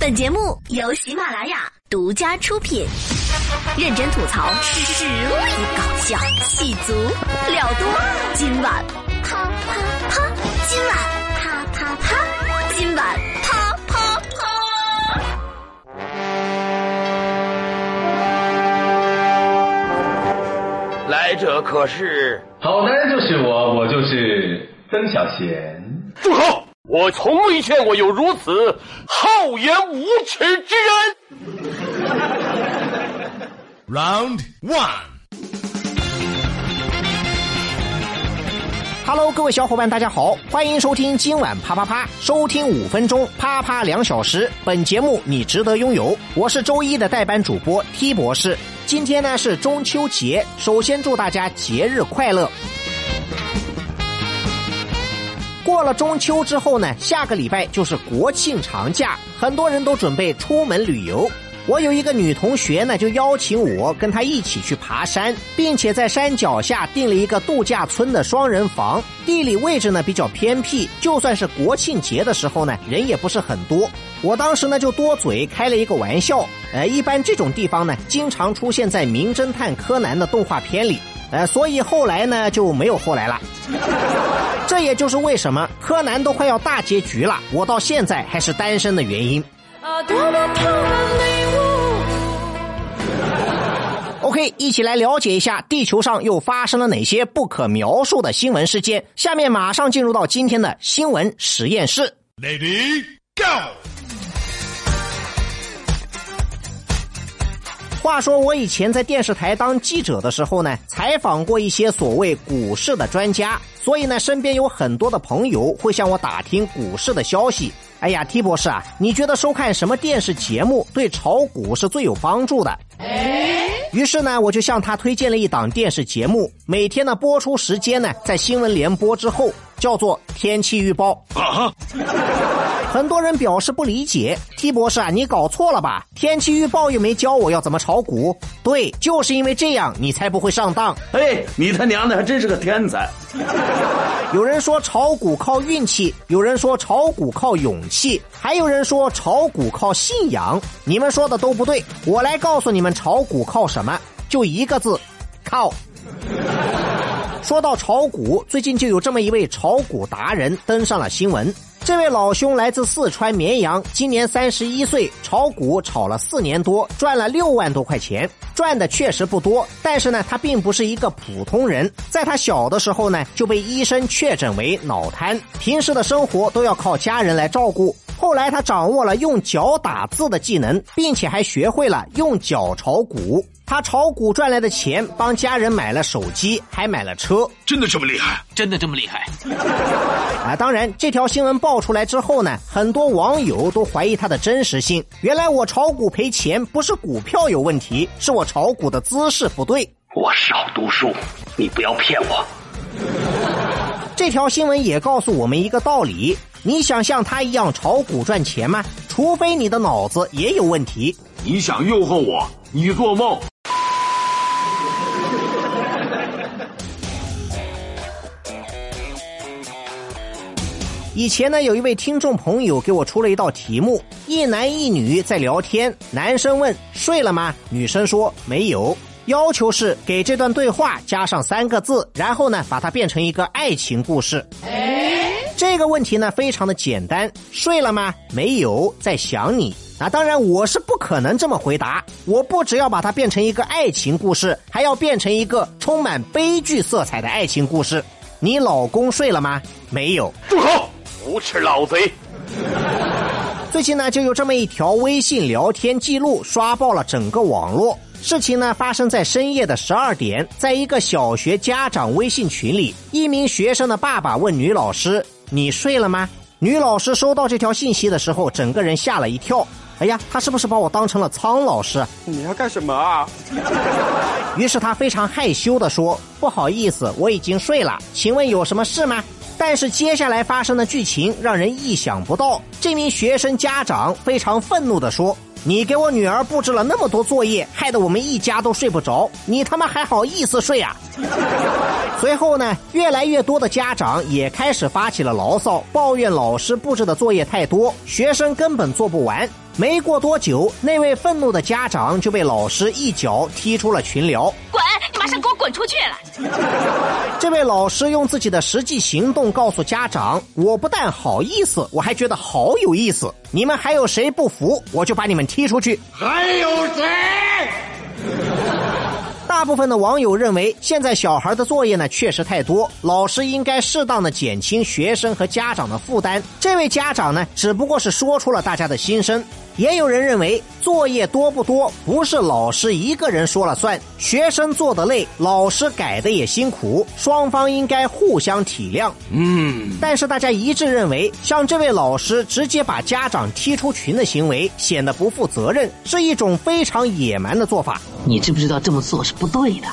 本节目由喜马拉雅独家出品，认真吐槽，实力搞笑，戏足了多。今晚啪啪啪，今晚啪啪啪，今晚啪啪啪。来者可是？好男人就是我，我就是曾小贤。住口！我从未见过有如此厚颜无耻之人。Round one. Hello，各位小伙伴，大家好，欢迎收听今晚啪啪啪，收听五分钟，啪啪两小时。本节目你值得拥有，我是周一的代班主播 T 博士。今天呢是中秋节，首先祝大家节日快乐。过了中秋之后呢，下个礼拜就是国庆长假，很多人都准备出门旅游。我有一个女同学呢，就邀请我跟她一起去爬山，并且在山脚下订了一个度假村的双人房。地理位置呢比较偏僻，就算是国庆节的时候呢，人也不是很多。我当时呢就多嘴开了一个玩笑，呃，一般这种地方呢，经常出现在《名侦探柯南》的动画片里，呃，所以后来呢就没有后来了。这也就是为什么柯南都快要大结局了，我到现在还是单身的原因。OK，一起来了解一下地球上又发生了哪些不可描述的新闻事件。下面马上进入到今天的新闻实验室。Lady, go! 话说我以前在电视台当记者的时候呢，采访过一些所谓股市的专家，所以呢，身边有很多的朋友会向我打听股市的消息。哎呀，T 博士啊，你觉得收看什么电视节目对炒股是最有帮助的？于是呢，我就向他推荐了一档电视节目，每天的播出时间呢，在新闻联播之后，叫做天气预报。啊！很多人表示不理解，T 博士啊，你搞错了吧？天气预报又没教我要怎么炒股。对，就是因为这样，你才不会上当。哎，你他娘的还真是个天才！有人说炒股靠运气，有人说炒股靠勇气，还有人说炒股靠信仰。你们说的都不对，我来告诉你们，炒股靠什么？就一个字，靠。说到炒股，最近就有这么一位炒股达人登上了新闻。这位老兄来自四川绵阳，今年三十一岁，炒股炒了四年多，赚了六万多块钱，赚的确实不多。但是呢，他并不是一个普通人，在他小的时候呢，就被医生确诊为脑瘫，平时的生活都要靠家人来照顾。后来他掌握了用脚打字的技能，并且还学会了用脚炒股。他炒股赚来的钱，帮家人买了手机，还买了车。真的这么厉害？真的这么厉害？啊，当然，这条新闻爆出来之后呢，很多网友都怀疑它的真实性。原来我炒股赔钱，不是股票有问题，是我炒股的姿势不对。我少读书，你不要骗我。这条新闻也告诉我们一个道理：你想像他一样炒股赚钱吗？除非你的脑子也有问题。你想诱惑我？你做梦！以前呢，有一位听众朋友给我出了一道题目：一男一女在聊天，男生问睡了吗？女生说没有。要求是给这段对话加上三个字，然后呢，把它变成一个爱情故事。这个问题呢，非常的简单，睡了吗？没有，在想你。啊，当然我是不可能这么回答。我不只要把它变成一个爱情故事，还要变成一个充满悲剧色彩的爱情故事。你老公睡了吗？没有。住口！无耻老贼！最近呢，就有这么一条微信聊天记录刷爆了整个网络。事情呢发生在深夜的十二点，在一个小学家长微信群里，一名学生的爸爸问女老师：“你睡了吗？”女老师收到这条信息的时候，整个人吓了一跳。哎呀，他是不是把我当成了苍老师？你要干什么啊？于是他非常害羞地说：“不好意思，我已经睡了，请问有什么事吗？”但是接下来发生的剧情让人意想不到。这名学生家长非常愤怒地说：“你给我女儿布置了那么多作业，害得我们一家都睡不着，你他妈还好意思睡啊？随后呢，越来越多的家长也开始发起了牢骚，抱怨老师布置的作业太多，学生根本做不完。没过多久，那位愤怒的家长就被老师一脚踢出了群聊。滚！滚出去了！这位老师用自己的实际行动告诉家长：“我不但好意思，我还觉得好有意思。你们还有谁不服，我就把你们踢出去。”还有谁？大部分的网友认为，现在小孩的作业呢确实太多，老师应该适当的减轻学生和家长的负担。这位家长呢，只不过是说出了大家的心声。也有人认为，作业多不多不是老师一个人说了算，学生做的累，老师改的也辛苦，双方应该互相体谅。嗯，但是大家一致认为，像这位老师直接把家长踢出群的行为，显得不负责任，是一种非常野蛮的做法。你知不知道这么做是不对的？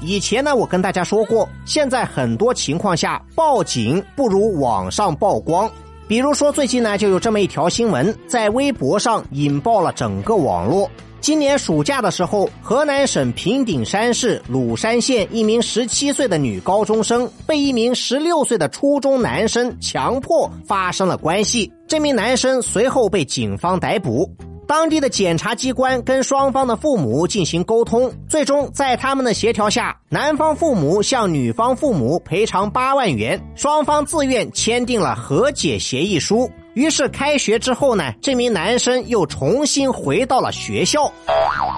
以前呢，我跟大家说过，现在很多情况下报警不如网上曝光。比如说，最近呢，就有这么一条新闻，在微博上引爆了整个网络。今年暑假的时候，河南省平顶山市鲁山县一名十七岁的女高中生被一名十六岁的初中男生强迫发生了关系，这名男生随后被警方逮捕。当地的检察机关跟双方的父母进行沟通，最终在他们的协调下，男方父母向女方父母赔偿八万元，双方自愿签订了和解协议书。于是开学之后呢，这名男生又重新回到了学校。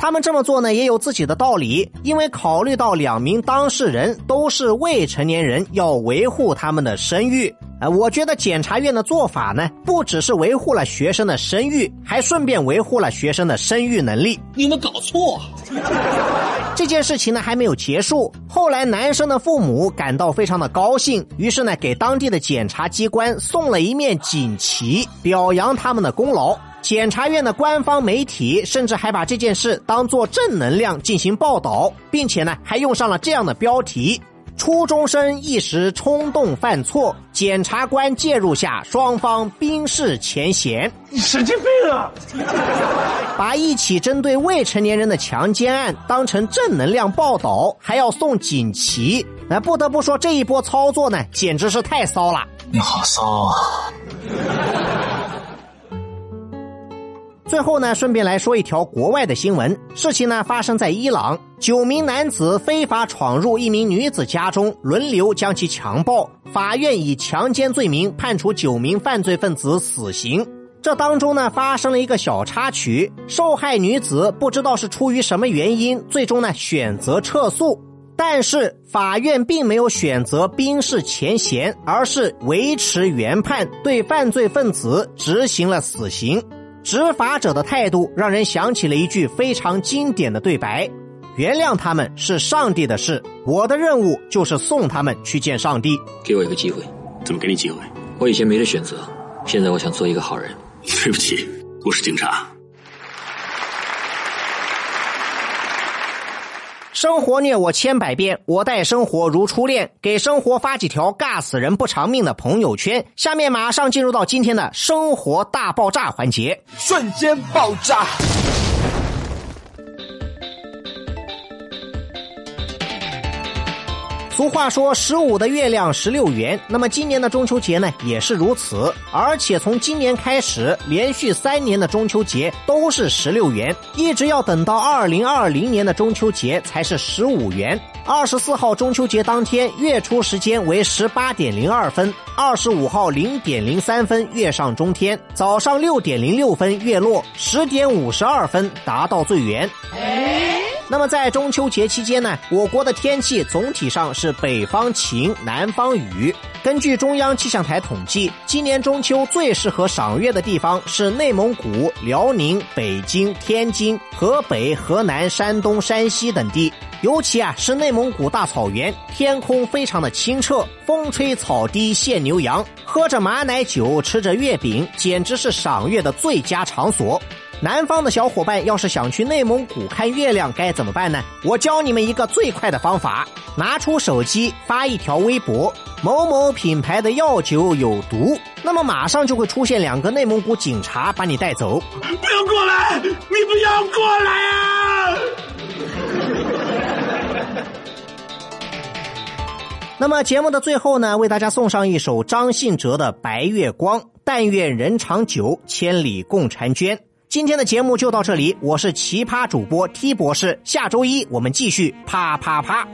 他们这么做呢，也有自己的道理，因为考虑到两名当事人都是未成年人，要维护他们的声誉。呃，我觉得检察院的做法呢，不只是维护了学生的声誉，还顺便维护了学生的生育能力。你们搞错。这件事情呢还没有结束，后来男生的父母感到非常的高兴，于是呢给当地的检察机关送了一面锦旗，表扬他们的功劳。检察院的官方媒体甚至还把这件事当做正能量进行报道，并且呢还用上了这样的标题。初中生一时冲动犯错，检察官介入下，双方冰释前嫌。你神经病啊！把一起针对未成年人的强奸案当成正能量报道，还要送锦旗，那不得不说这一波操作呢，简直是太骚了。你好骚啊！最后呢，顺便来说一条国外的新闻。事情呢发生在伊朗，九名男子非法闯入一名女子家中，轮流将其强暴。法院以强奸罪名判处九名犯罪分子死刑。这当中呢发生了一个小插曲，受害女子不知道是出于什么原因，最终呢选择撤诉。但是法院并没有选择冰释前嫌，而是维持原判，对犯罪分子执行了死刑。执法者的态度让人想起了一句非常经典的对白：“原谅他们是上帝的事，我的任务就是送他们去见上帝。”给我一个机会，怎么给你机会？我以前没得选择，现在我想做一个好人。对不起，我是警察。生活虐我千百遍，我待生活如初恋。给生活发几条尬死人不偿命的朋友圈。下面马上进入到今天的生活大爆炸环节，瞬间爆炸。俗话说“十五的月亮十六圆”，那么今年的中秋节呢也是如此。而且从今年开始，连续三年的中秋节都是十六元，一直要等到二零二零年的中秋节才是十五元。二十四号中秋节当天，月出时间为十八点零二分；二十五号零点零三分，月上中天；早上六点零六分，月落；十点五十二分，达到最圆。那么在中秋节期间呢，我国的天气总体上是北方晴，南方雨。根据中央气象台统计，今年中秋最适合赏月的地方是内蒙古、辽宁、北京、天津、河北、河南、山东、山西等地。尤其啊是内蒙古大草原，天空非常的清澈，风吹草低见牛羊，喝着马奶酒，吃着月饼，简直是赏月的最佳场所。南方的小伙伴要是想去内蒙古看月亮，该怎么办呢？我教你们一个最快的方法：拿出手机发一条微博，某某品牌的药酒有毒，那么马上就会出现两个内蒙古警察把你带走。不要过来！你不要过来啊！那么节目的最后呢，为大家送上一首张信哲的《白月光》，但愿人长久，千里共婵娟。今天的节目就到这里，我是奇葩主播 T 博士，下周一我们继续啪啪啪。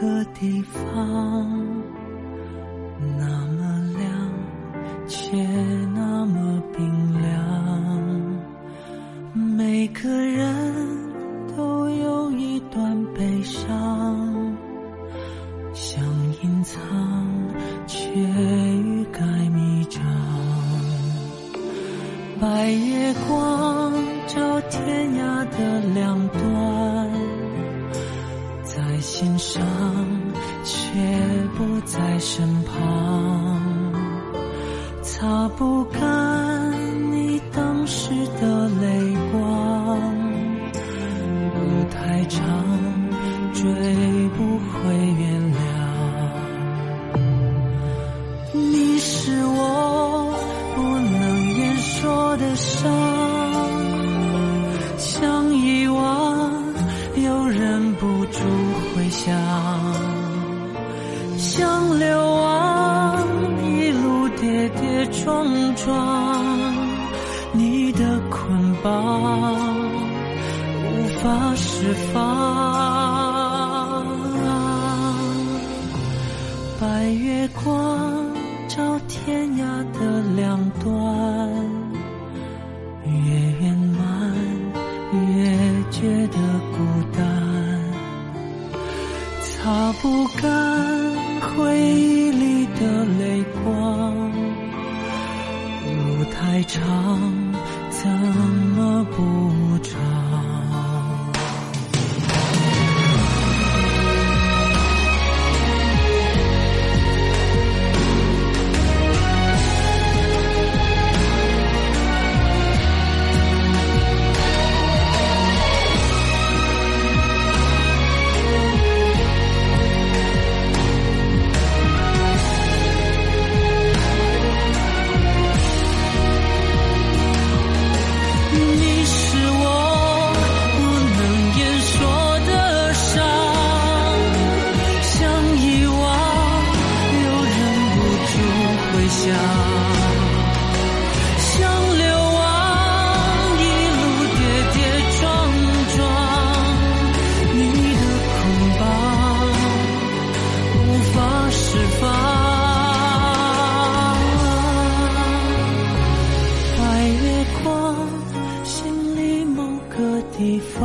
个地方，那么亮，却那么冰凉。每个人都有一段悲伤，想隐藏，却欲盖弥彰。白月光照天涯的两端，在心上却不在身旁，擦不干你当时的泪光，路太长，追不回原谅。你是我不能言说的伤，想，想流亡一路跌跌撞撞，你的捆绑无法释放。白月光照天涯的两端，不甘回忆里的泪光，路太长，怎么不想，想流亡一路跌跌撞撞，你的捆绑无法释放。白月光，心里某个地方，